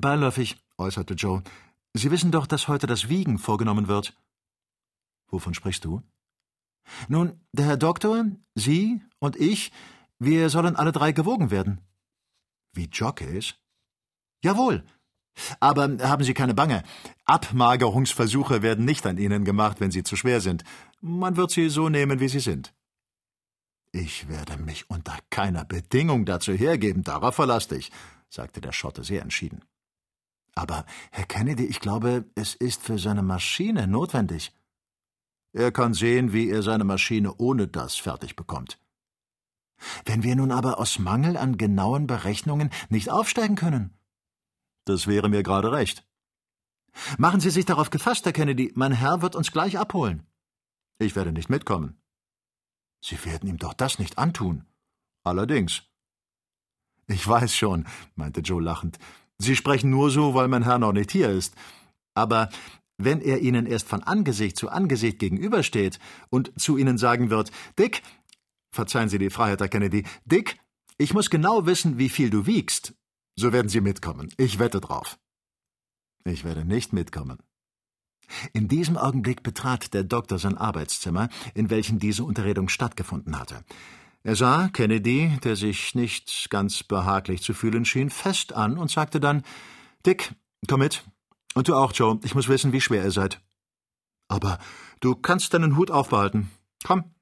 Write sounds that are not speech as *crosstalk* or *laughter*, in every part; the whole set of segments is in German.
Beiläufig, äußerte Joe. Sie wissen doch, dass heute das Wiegen vorgenommen wird. Wovon sprichst du? Nun, der Herr Doktor, Sie und ich, wir sollen alle drei gewogen werden. Wie Jockeys? Jawohl. Aber haben Sie keine Bange. Abmagerungsversuche werden nicht an Ihnen gemacht, wenn Sie zu schwer sind. Man wird Sie so nehmen, wie Sie sind. Ich werde mich unter keiner Bedingung dazu hergeben, darauf verlass dich, sagte der Schotte sehr entschieden. Aber, Herr Kennedy, ich glaube, es ist für seine Maschine notwendig. Er kann sehen, wie er seine Maschine ohne das fertig bekommt. Wenn wir nun aber aus Mangel an genauen Berechnungen nicht aufsteigen können. Das wäre mir gerade recht. Machen Sie sich darauf gefasst, Herr Kennedy, mein Herr wird uns gleich abholen. Ich werde nicht mitkommen. Sie werden ihm doch das nicht antun. Allerdings. Ich weiß schon, meinte Joe lachend. Sie sprechen nur so, weil mein Herr noch nicht hier ist. Aber wenn er Ihnen erst von Angesicht zu Angesicht gegenübersteht und zu Ihnen sagen wird, Dick, verzeihen Sie die Freiheit, Herr Kennedy, Dick, ich muss genau wissen, wie viel du wiegst, so werden Sie mitkommen. Ich wette drauf. Ich werde nicht mitkommen. In diesem Augenblick betrat der Doktor sein Arbeitszimmer, in welchem diese Unterredung stattgefunden hatte. Er sah Kennedy, der sich nicht ganz behaglich zu fühlen schien, fest an und sagte dann Dick, komm mit. Und du auch, Joe. Ich muss wissen, wie schwer ihr seid. Aber du kannst deinen Hut aufbehalten. Komm.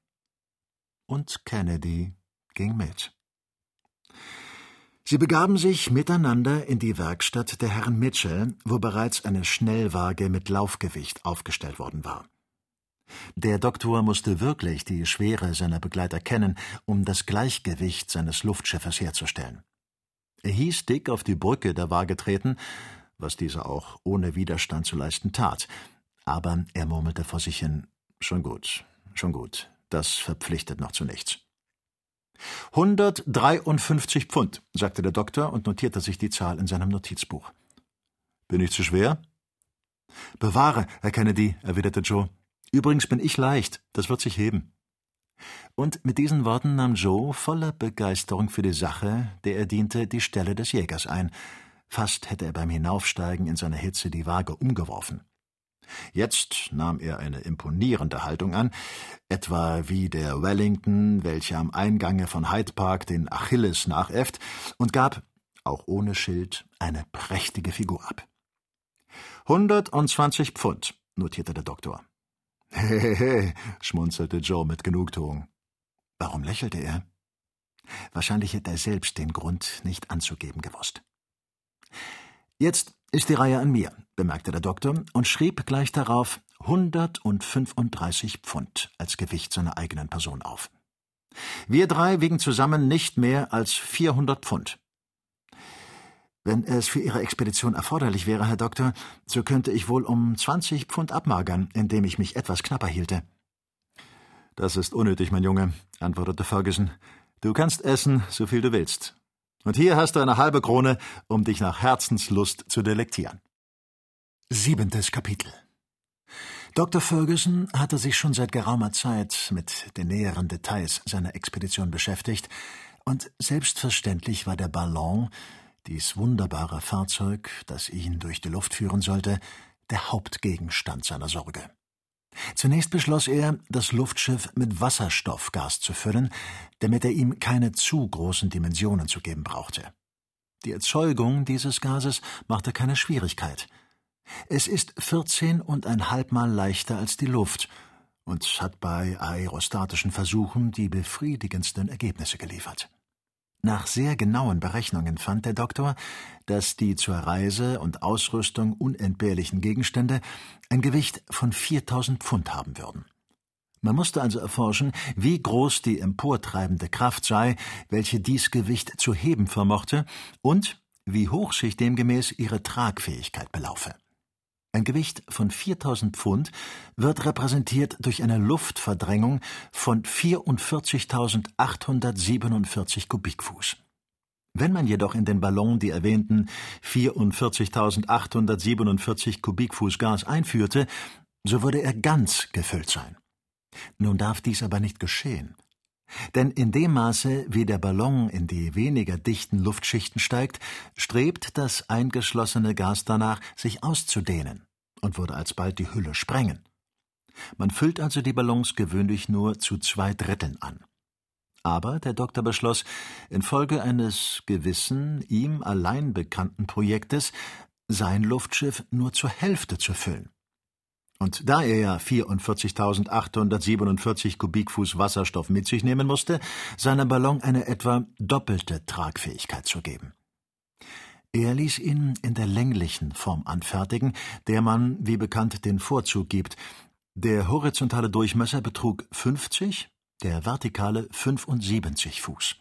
Und Kennedy ging mit. Sie begaben sich miteinander in die Werkstatt der Herren Mitchell, wo bereits eine Schnellwaage mit Laufgewicht aufgestellt worden war. Der Doktor musste wirklich die Schwere seiner Begleiter kennen, um das Gleichgewicht seines Luftschiffes herzustellen. Er hieß Dick auf die Brücke der Waage treten, was dieser auch ohne Widerstand zu leisten tat, aber er murmelte vor sich hin Schon gut, schon gut, das verpflichtet noch zu nichts. 153 Pfund, sagte der Doktor und notierte sich die Zahl in seinem Notizbuch. Bin ich zu schwer? Bewahre, Herr Kennedy, erwiderte Joe. Übrigens bin ich leicht, das wird sich heben. Und mit diesen Worten nahm Joe voller Begeisterung für die Sache, der er diente, die Stelle des Jägers ein. Fast hätte er beim Hinaufsteigen in seiner Hitze die Waage umgeworfen. Jetzt nahm er eine imponierende Haltung an, etwa wie der Wellington, welcher am Eingange von Hyde Park den Achilles nachäfft, und gab, auch ohne Schild, eine prächtige Figur ab. Hundertundzwanzig Pfund, notierte der Doktor. Hehehe, *laughs* schmunzelte Joe mit Genugtuung. Warum lächelte er? Wahrscheinlich hätte er selbst den Grund nicht anzugeben gewusst. Jetzt ist die Reihe an mir, bemerkte der Doktor und schrieb gleich darauf 135 Pfund als Gewicht seiner eigenen Person auf. Wir drei wiegen zusammen nicht mehr als 400 Pfund. Wenn es für Ihre Expedition erforderlich wäre, Herr Doktor, so könnte ich wohl um 20 Pfund abmagern, indem ich mich etwas knapper hielte. Das ist unnötig, mein Junge, antwortete Ferguson. Du kannst essen, so viel du willst. Und hier hast du eine halbe Krone, um dich nach Herzenslust zu delektieren. Siebentes Kapitel Dr. Ferguson hatte sich schon seit geraumer Zeit mit den näheren Details seiner Expedition beschäftigt, und selbstverständlich war der Ballon, dies wunderbare Fahrzeug, das ihn durch die Luft führen sollte, der Hauptgegenstand seiner Sorge. Zunächst beschloss er, das Luftschiff mit Wasserstoffgas zu füllen, damit er ihm keine zu großen Dimensionen zu geben brauchte. Die Erzeugung dieses Gases machte keine Schwierigkeit. Es ist vierzehn und ein halb Mal leichter als die Luft und hat bei aerostatischen Versuchen die befriedigendsten Ergebnisse geliefert. Nach sehr genauen Berechnungen fand der Doktor, dass die zur Reise und Ausrüstung unentbehrlichen Gegenstände ein Gewicht von 4000 Pfund haben würden. Man musste also erforschen, wie groß die emportreibende Kraft sei, welche dies Gewicht zu heben vermochte, und wie hoch sich demgemäß ihre Tragfähigkeit belaufe. Ein Gewicht von 4000 Pfund wird repräsentiert durch eine Luftverdrängung von 44.847 Kubikfuß. Wenn man jedoch in den Ballon die erwähnten 44.847 Kubikfuß Gas einführte, so würde er ganz gefüllt sein. Nun darf dies aber nicht geschehen. Denn in dem Maße, wie der Ballon in die weniger dichten Luftschichten steigt, strebt das eingeschlossene Gas danach, sich auszudehnen und würde alsbald die Hülle sprengen. Man füllt also die Ballons gewöhnlich nur zu zwei Dritteln an. Aber der Doktor beschloss, infolge eines gewissen, ihm allein bekannten Projektes, sein Luftschiff nur zur Hälfte zu füllen. Und da er ja 44.847 Kubikfuß Wasserstoff mit sich nehmen musste, seinem Ballon eine etwa doppelte Tragfähigkeit zu geben. Er ließ ihn in der länglichen Form anfertigen, der man, wie bekannt, den Vorzug gibt. Der horizontale Durchmesser betrug 50, der vertikale 75 Fuß.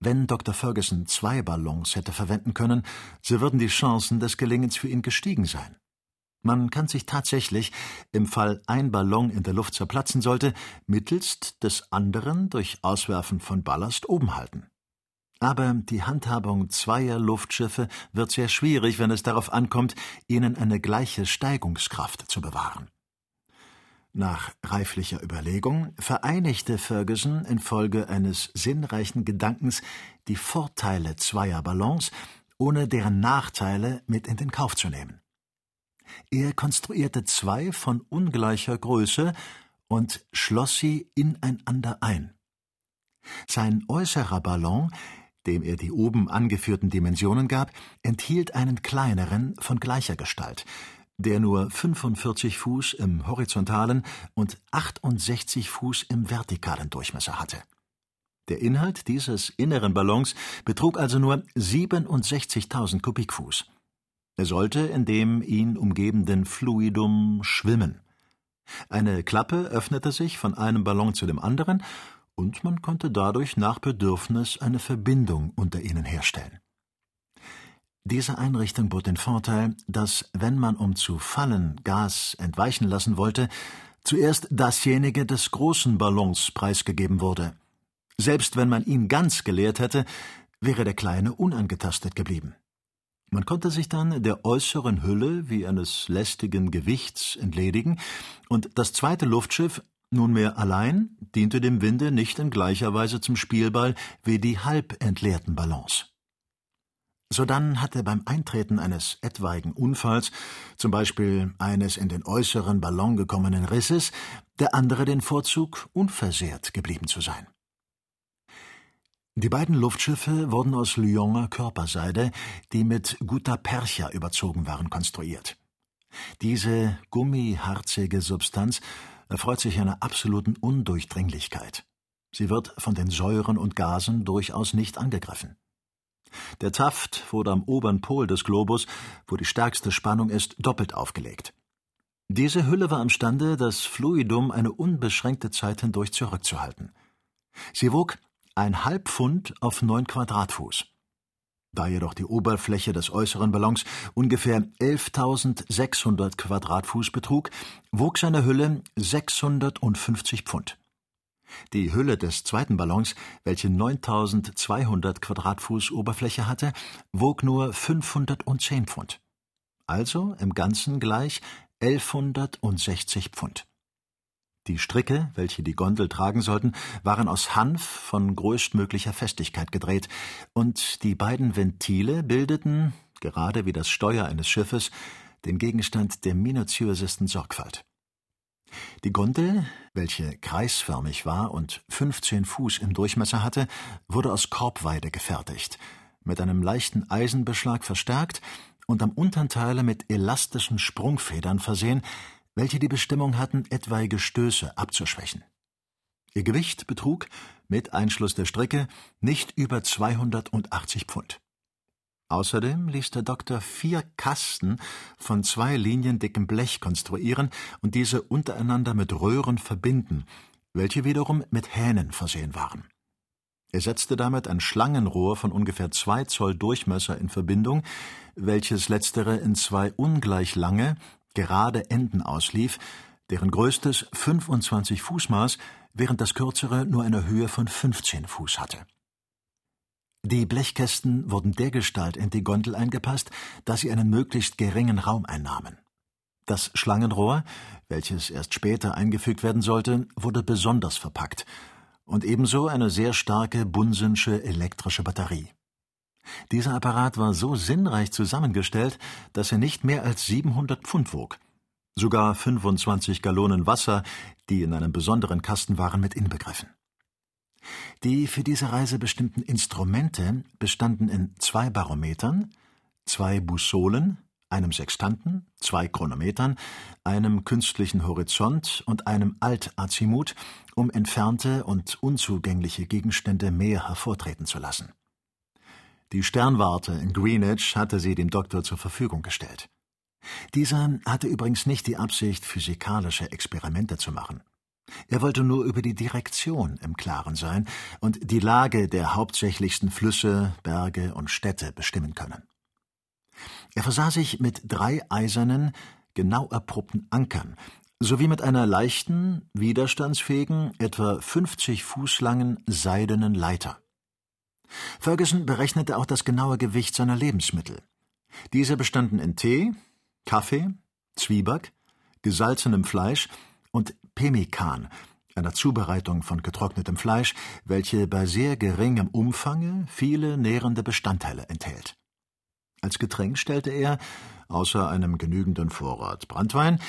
Wenn Dr. Ferguson zwei Ballons hätte verwenden können, so würden die Chancen des Gelingens für ihn gestiegen sein. Man kann sich tatsächlich, im Fall ein Ballon in der Luft zerplatzen sollte, mittelst des anderen durch Auswerfen von Ballast oben halten. Aber die Handhabung zweier Luftschiffe wird sehr schwierig, wenn es darauf ankommt, ihnen eine gleiche Steigungskraft zu bewahren. Nach reiflicher Überlegung vereinigte Ferguson infolge eines sinnreichen Gedankens die Vorteile zweier Ballons, ohne deren Nachteile mit in den Kauf zu nehmen. Er konstruierte zwei von ungleicher Größe und schloss sie ineinander ein. Sein äußerer Ballon, dem er die oben angeführten Dimensionen gab, enthielt einen kleineren von gleicher Gestalt, der nur 45 Fuß im horizontalen und 68 Fuß im vertikalen Durchmesser hatte. Der Inhalt dieses inneren Ballons betrug also nur 67.000 Kubikfuß. Er sollte in dem ihn umgebenden Fluidum schwimmen. Eine Klappe öffnete sich von einem Ballon zu dem anderen, und man konnte dadurch nach Bedürfnis eine Verbindung unter ihnen herstellen. Diese Einrichtung bot den Vorteil, dass, wenn man um zu fallen Gas entweichen lassen wollte, zuerst dasjenige des großen Ballons preisgegeben wurde. Selbst wenn man ihn ganz geleert hätte, wäre der kleine unangetastet geblieben. Man konnte sich dann der äußeren Hülle wie eines lästigen Gewichts entledigen, und das zweite Luftschiff, nunmehr allein, diente dem Winde nicht in gleicher Weise zum Spielball wie die halb entleerten Ballons. Sodann hatte beim Eintreten eines etwaigen Unfalls, zum Beispiel eines in den äußeren Ballon gekommenen Risses, der andere den Vorzug, unversehrt geblieben zu sein. Die beiden Luftschiffe wurden aus Lyoner Körperseide, die mit Gutta Percha überzogen waren, konstruiert. Diese gummiharzige Substanz erfreut sich einer absoluten Undurchdringlichkeit. Sie wird von den Säuren und Gasen durchaus nicht angegriffen. Der Taft wurde am oberen Pol des Globus, wo die stärkste Spannung ist, doppelt aufgelegt. Diese Hülle war imstande, das Fluidum eine unbeschränkte Zeit hindurch zurückzuhalten. Sie wog ein Halbpfund auf neun Quadratfuß. Da jedoch die Oberfläche des äußeren Ballons ungefähr 11.600 Quadratfuß betrug, wog seine Hülle 650 Pfund. Die Hülle des zweiten Ballons, welche 9.200 Quadratfuß Oberfläche hatte, wog nur 510 Pfund. Also im Ganzen gleich 1160 Pfund. Die Stricke, welche die Gondel tragen sollten, waren aus Hanf von größtmöglicher Festigkeit gedreht, und die beiden Ventile bildeten, gerade wie das Steuer eines Schiffes, den Gegenstand der minutiösesten Sorgfalt. Die Gondel, welche kreisförmig war und 15 Fuß im Durchmesser hatte, wurde aus Korbweide gefertigt, mit einem leichten Eisenbeschlag verstärkt und am untern Teile mit elastischen Sprungfedern versehen, welche die Bestimmung hatten, etwaige Stöße abzuschwächen. Ihr Gewicht betrug, mit Einschluss der Stricke, nicht über 280 Pfund. Außerdem ließ der Doktor vier Kasten von zwei Linien dickem Blech konstruieren und diese untereinander mit Röhren verbinden, welche wiederum mit Hähnen versehen waren. Er setzte damit ein Schlangenrohr von ungefähr zwei Zoll Durchmesser in Verbindung, welches letztere in zwei ungleich lange, gerade Enden auslief, deren größtes 25 Fuß maß, während das kürzere nur eine Höhe von 15 Fuß hatte. Die Blechkästen wurden dergestalt in die Gondel eingepasst, dass sie einen möglichst geringen Raum einnahmen. Das Schlangenrohr, welches erst später eingefügt werden sollte, wurde besonders verpackt, und ebenso eine sehr starke Bunsen'sche elektrische Batterie. Dieser Apparat war so sinnreich zusammengestellt, dass er nicht mehr als 700 Pfund wog. Sogar 25 Gallonen Wasser, die in einem besonderen Kasten waren, mit inbegriffen. Die für diese Reise bestimmten Instrumente bestanden in zwei Barometern, zwei Bussolen, einem Sextanten, zwei Chronometern, einem künstlichen Horizont und einem Altazimut, um entfernte und unzugängliche Gegenstände mehr hervortreten zu lassen. Die Sternwarte in Greenwich hatte sie dem Doktor zur Verfügung gestellt. Dieser hatte übrigens nicht die Absicht, physikalische Experimente zu machen. Er wollte nur über die Direktion im Klaren sein und die Lage der hauptsächlichsten Flüsse, Berge und Städte bestimmen können. Er versah sich mit drei eisernen, genau erprobten Ankern sowie mit einer leichten, widerstandsfähigen, etwa 50 Fuß langen seidenen Leiter. Ferguson berechnete auch das genaue Gewicht seiner Lebensmittel. Diese bestanden in Tee, Kaffee, Zwieback, gesalzenem Fleisch und Pemmikan, einer Zubereitung von getrocknetem Fleisch, welche bei sehr geringem Umfange viele nährende Bestandteile enthält. Als Getränk stellte er, außer einem genügenden Vorrat Brandwein,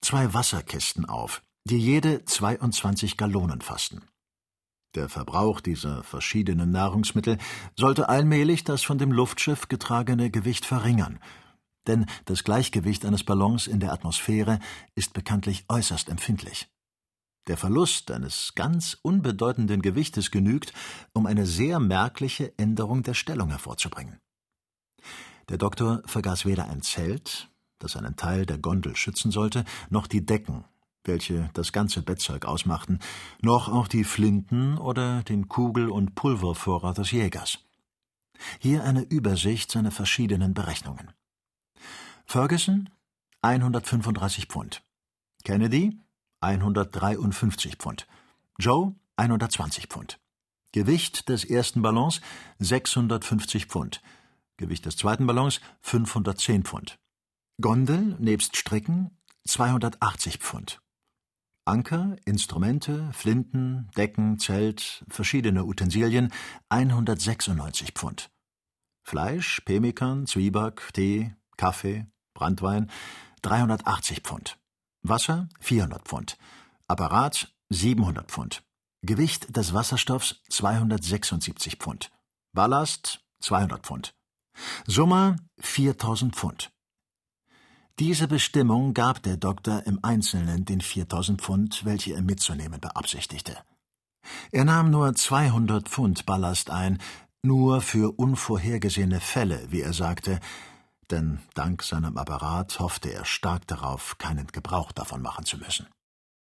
zwei Wasserkästen auf, die jede 22 Gallonen fassten. Der Verbrauch dieser verschiedenen Nahrungsmittel sollte allmählich das von dem Luftschiff getragene Gewicht verringern, denn das Gleichgewicht eines Ballons in der Atmosphäre ist bekanntlich äußerst empfindlich. Der Verlust eines ganz unbedeutenden Gewichtes genügt, um eine sehr merkliche Änderung der Stellung hervorzubringen. Der Doktor vergaß weder ein Zelt, das einen Teil der Gondel schützen sollte, noch die Decken, welche das ganze Bettzeug ausmachten, noch auch die Flinten oder den Kugel- und Pulvervorrat des Jägers. Hier eine Übersicht seiner verschiedenen Berechnungen. Ferguson 135 Pfund, Kennedy 153 Pfund, Joe 120 Pfund. Gewicht des ersten Ballons 650 Pfund, Gewicht des zweiten Ballons 510 Pfund. Gondel nebst Stricken 280 Pfund. Anker, Instrumente, Flinten, Decken, Zelt, verschiedene Utensilien 196 Pfund. Fleisch, Pemmikan, Zwieback, Tee, Kaffee, Brandwein 380 Pfund. Wasser 400 Pfund. Apparat 700 Pfund. Gewicht des Wasserstoffs 276 Pfund. Ballast 200 Pfund. Summe 4000 Pfund. Diese Bestimmung gab der Doktor im Einzelnen den 4000 Pfund, welche er mitzunehmen beabsichtigte. Er nahm nur 200 Pfund Ballast ein, nur für unvorhergesehene Fälle, wie er sagte, denn dank seinem Apparat hoffte er stark darauf, keinen Gebrauch davon machen zu müssen.